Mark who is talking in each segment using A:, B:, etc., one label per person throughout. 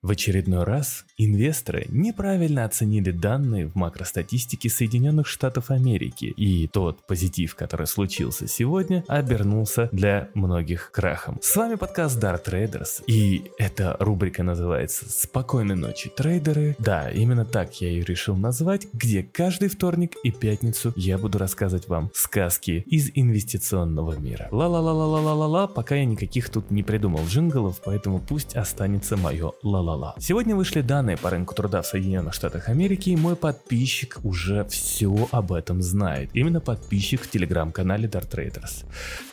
A: В очередной раз инвесторы неправильно оценили данные в макростатистике Соединенных Штатов Америки, и тот позитив, который случился сегодня, обернулся для многих крахом. С вами подкаст Dart Traders, и эта рубрика называется «Спокойной ночи, трейдеры». Да, именно так я ее решил назвать, где каждый вторник и пятницу я буду рассказывать вам сказки из инвестиционного мира. Ла-ла-ла-ла-ла-ла-ла, пока я никаких тут не придумал джинглов, поэтому пусть останется мое ла ла-ла. Сегодня вышли данные по рынку труда в Соединенных Штатах Америки, и мой подписчик уже все об этом знает. Именно подписчик в телеграм-канале Dart Traders.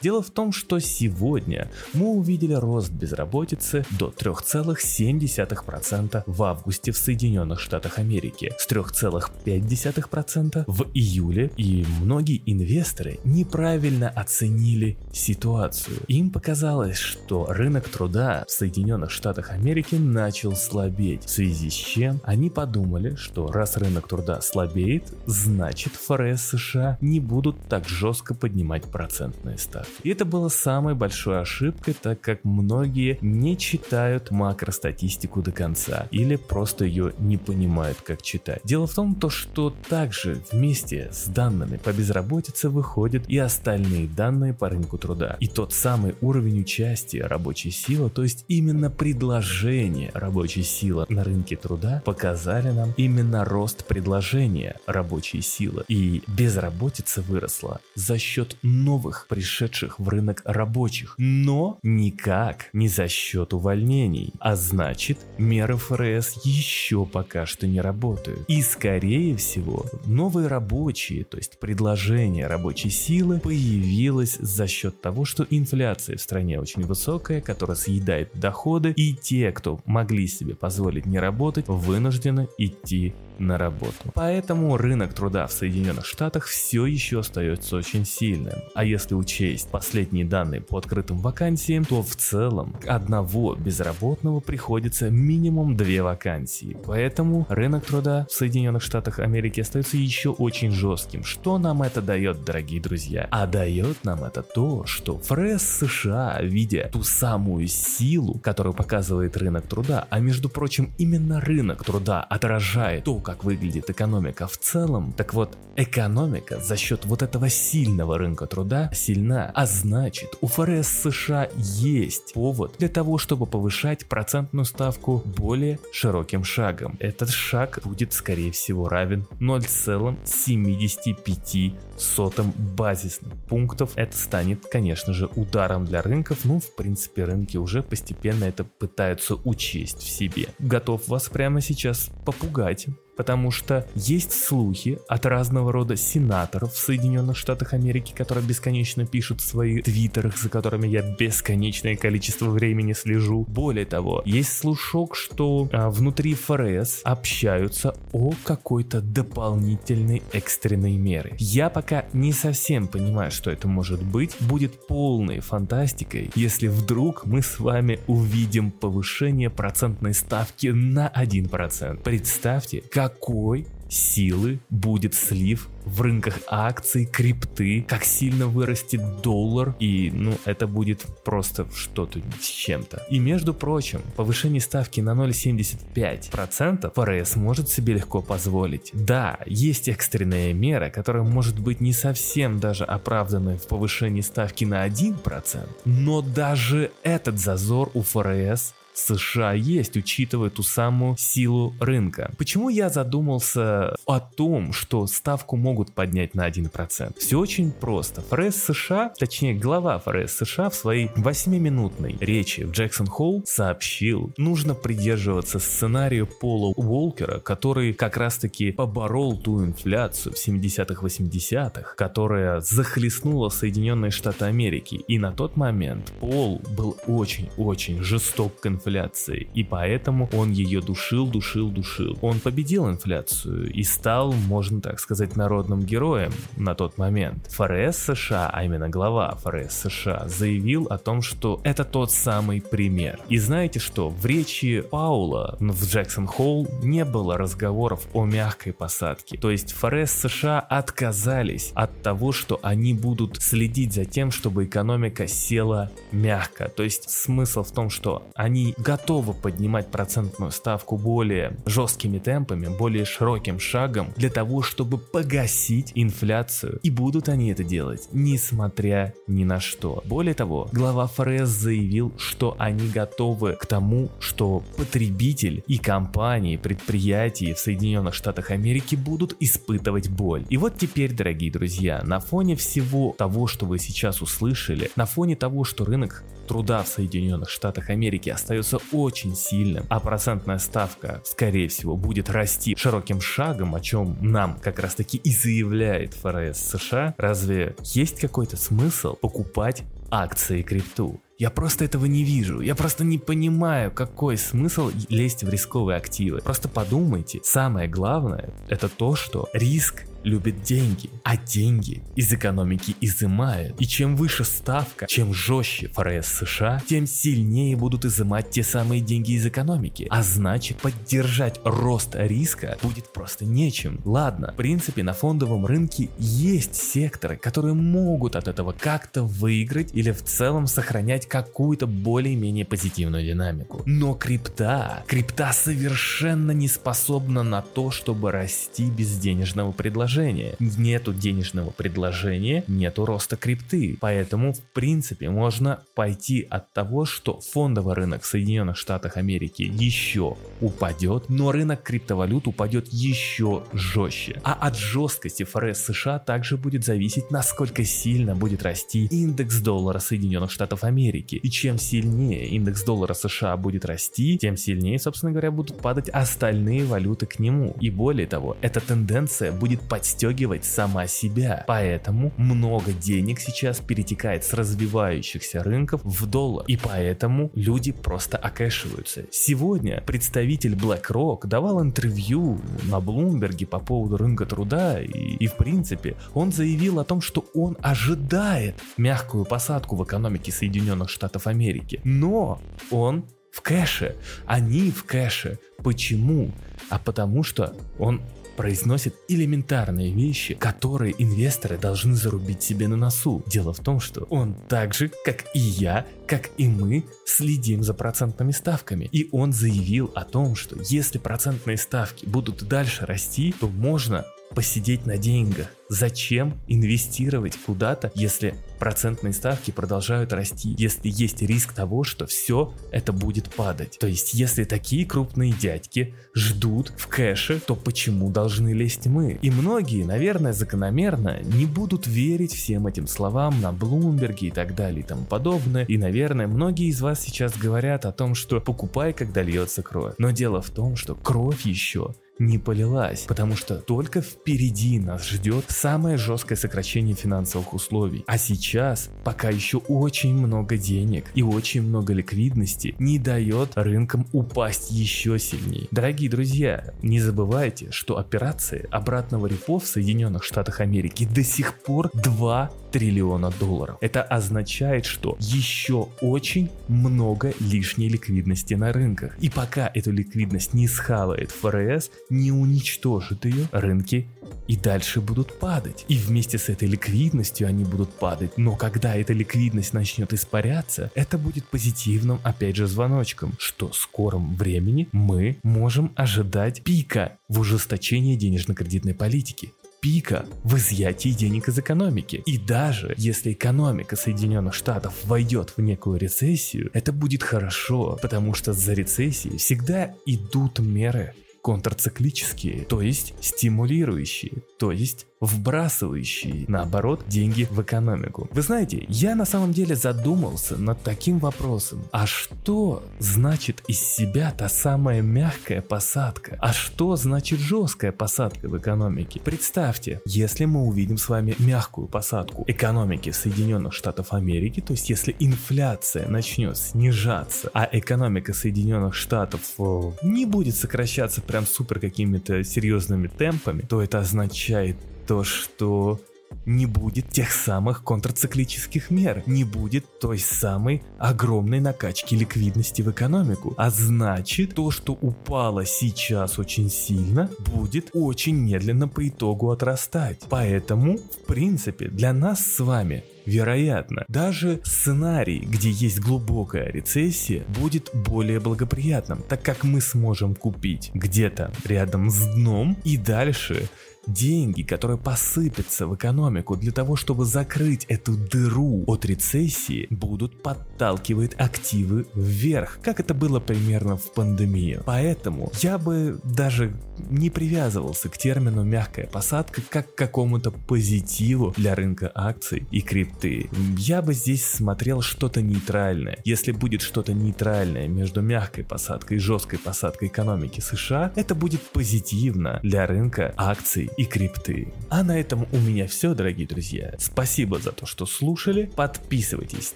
A: Дело в том, что сегодня мы увидели рост безработицы до 3,7% в августе в Соединенных Штатах Америки, с 3,5% в июле, и многие инвесторы неправильно оценили ситуацию. Им показалось, что рынок труда в Соединенных Штатах Америки начал начал слабеть, в связи с чем они подумали, что раз рынок труда слабеет, значит ФРС США не будут так жестко поднимать процентные ставки. И это было самой большой ошибкой, так как многие не читают макростатистику до конца или просто ее не понимают, как читать. Дело в том, то, что также вместе с данными по безработице выходят и остальные данные по рынку труда. И тот самый уровень участия рабочей силы, то есть именно предложение рабочей рабочей силы на рынке труда показали нам именно рост предложения рабочей силы. И безработица выросла за счет новых пришедших в рынок рабочих, но никак не за счет увольнений. А значит, меры ФРС еще пока что не работают. И скорее всего, новые рабочие, то есть предложение рабочей силы, появилось за счет того, что инфляция в стране очень высокая, которая съедает доходы, и те, кто могли себе позволить не работать, вынуждены идти на работу. Поэтому рынок труда в Соединенных Штатах все еще остается очень сильным. А если учесть последние данные по открытым вакансиям, то в целом одного безработного приходится минимум две вакансии. Поэтому рынок труда в Соединенных Штатах Америки остается еще очень жестким. Что нам это дает, дорогие друзья? А дает нам это то, что ФРС США, видя ту самую силу, которую показывает рынок труда, а между прочим именно рынок труда отражает то, как выглядит экономика в целом, так вот, экономика за счет вот этого сильного рынка труда сильна, а значит, у ФРС США есть повод для того, чтобы повышать процентную ставку более широким шагом. Этот шаг будет, скорее всего, равен 0,75 сотым базисных пунктов. Это станет, конечно же, ударом для рынков, ну, в принципе, рынки уже постепенно это пытаются учесть в себе. Готов вас прямо сейчас попугать потому что есть слухи от разного рода сенаторов в Соединенных Штатах Америки, которые бесконечно пишут в своих твиттерах, за которыми я бесконечное количество времени слежу. Более того, есть слушок, что а, внутри ФРС общаются о какой-то дополнительной экстренной меры. Я пока не совсем понимаю, что это может быть. Будет полной фантастикой, если вдруг мы с вами увидим повышение процентной ставки на 1%. Представьте, как какой силы будет слив в рынках акций, крипты, как сильно вырастет доллар, и ну это будет просто что-то с чем-то. И между прочим, повышение ставки на 0,75% ФРС может себе легко позволить. Да, есть экстренная мера, которая может быть не совсем даже оправданной в повышении ставки на 1%, но даже этот зазор у ФРС США есть, учитывая ту самую силу рынка. Почему я задумался о том, что ставку могут поднять на 1%? Все очень просто. ФРС США, точнее глава ФРС США в своей 8-минутной речи в Джексон Холл сообщил, нужно придерживаться сценария Пола Уолкера, который как раз таки поборол ту инфляцию в 70-х, 80-х, которая захлестнула Соединенные Штаты Америки. И на тот момент Пол был очень-очень жесток к инфляции инфляции, и поэтому он ее душил, душил, душил. Он победил инфляцию и стал, можно так сказать, народным героем на тот момент. ФРС США, а именно глава ФРС США, заявил о том, что это тот самый пример. И знаете что, в речи Паула в Джексон Холл не было разговоров о мягкой посадке. То есть ФРС США отказались от того, что они будут следить за тем, чтобы экономика села мягко. То есть смысл в том, что они готовы поднимать процентную ставку более жесткими темпами, более широким шагом для того, чтобы погасить инфляцию. И будут они это делать, несмотря ни на что. Более того, глава ФРС заявил, что они готовы к тому, что потребитель и компании, предприятия в Соединенных Штатах Америки будут испытывать боль. И вот теперь, дорогие друзья, на фоне всего того, что вы сейчас услышали, на фоне того, что рынок труда в Соединенных Штатах Америки остается очень сильным, а процентная ставка, скорее всего, будет расти широким шагом, о чем нам как раз таки и заявляет ФРС США, разве есть какой-то смысл покупать акции крипту? Я просто этого не вижу. Я просто не понимаю, какой смысл лезть в рисковые активы. Просто подумайте. Самое главное, это то, что риск любит деньги, а деньги из экономики изымают. И чем выше ставка, чем жестче ФРС США, тем сильнее будут изымать те самые деньги из экономики. А значит, поддержать рост риска будет просто нечем. Ладно, в принципе, на фондовом рынке есть секторы, которые могут от этого как-то выиграть или в целом сохранять какую-то более-менее позитивную динамику. Но крипта, крипта совершенно не способна на то, чтобы расти без денежного предложения предложения. Нету денежного предложения, нету роста крипты. Поэтому, в принципе, можно пойти от того, что фондовый рынок в Соединенных Штатах Америки еще упадет, но рынок криптовалют упадет еще жестче. А от жесткости ФРС США также будет зависеть, насколько сильно будет расти индекс доллара Соединенных Штатов Америки. И чем сильнее индекс доллара США будет расти, тем сильнее, собственно говоря, будут падать остальные валюты к нему. И более того, эта тенденция будет поддерживаться подстегивать сама себя. Поэтому много денег сейчас перетекает с развивающихся рынков в доллар. И поэтому люди просто окэшиваются. Сегодня представитель BlackRock давал интервью на Блумберге по поводу рынка труда и, и в принципе он заявил о том, что он ожидает мягкую посадку в экономике Соединенных Штатов Америки. Но он в кэше, они в кэше. Почему? А потому что он произносит элементарные вещи, которые инвесторы должны зарубить себе на носу. Дело в том, что он так же, как и я, как и мы, следим за процентными ставками. И он заявил о том, что если процентные ставки будут дальше расти, то можно посидеть на деньгах. Зачем инвестировать куда-то, если процентные ставки продолжают расти, если есть риск того, что все это будет падать. То есть, если такие крупные дядьки ждут в кэше, то почему должны лезть мы? И многие, наверное, закономерно не будут верить всем этим словам на Блумберге и так далее и тому подобное. И, наверное, многие из вас сейчас говорят о том, что покупай, когда льется кровь. Но дело в том, что кровь еще не полилась, потому что только впереди нас ждет самое жесткое сокращение финансовых условий. А сейчас, пока еще очень много денег и очень много ликвидности, не дает рынкам упасть еще сильнее. Дорогие друзья, не забывайте, что операции обратного репо в Соединенных Штатах Америки до сих пор 2 триллиона долларов. Это означает, что еще очень много лишней ликвидности на рынках. И пока эту ликвидность не схавает ФРС, не уничтожит ее, рынки и дальше будут падать. И вместе с этой ликвидностью они будут падать. Но когда эта ликвидность начнет испаряться, это будет позитивным, опять же, звоночком, что в скором времени мы можем ожидать пика в ужесточении денежно-кредитной политики пика в изъятии денег из экономики. И даже если экономика Соединенных Штатов войдет в некую рецессию, это будет хорошо, потому что за рецессией всегда идут меры контрциклические, то есть стимулирующие, то есть вбрасывающие, наоборот, деньги в экономику. Вы знаете, я на самом деле задумался над таким вопросом. А что значит из себя та самая мягкая посадка? А что значит жесткая посадка в экономике? Представьте, если мы увидим с вами мягкую посадку экономики Соединенных Штатов Америки, то есть если инфляция начнет снижаться, а экономика Соединенных Штатов э, не будет сокращаться прям супер какими-то серьезными темпами, то это означает то, что не будет тех самых контрциклических мер, не будет той самой огромной накачки ликвидности в экономику. А значит, то, что упало сейчас очень сильно, будет очень медленно по итогу отрастать. Поэтому, в принципе, для нас с вами вероятно. Даже сценарий, где есть глубокая рецессия, будет более благоприятным, так как мы сможем купить где-то рядом с дном и дальше деньги, которые посыпятся в экономику для того, чтобы закрыть эту дыру от рецессии, будут подталкивать активы вверх, как это было примерно в пандемию. Поэтому я бы даже не привязывался к термину мягкая посадка как к какому-то позитиву для рынка акций и крипты. Я бы здесь смотрел что-то нейтральное. Если будет что-то нейтральное между мягкой посадкой и жесткой посадкой экономики США, это будет позитивно для рынка акций и крипты. А на этом у меня все, дорогие друзья. Спасибо за то, что слушали. Подписывайтесь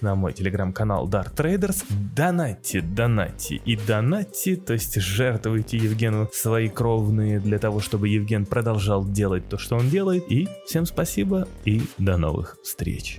A: на мой телеграм-канал Dark Traders. Донатьте, донатьте и донатьте, то есть жертвуйте Евгену свои кровные для того, чтобы Евген продолжал делать то, что он делает. И всем спасибо и до новых встреч.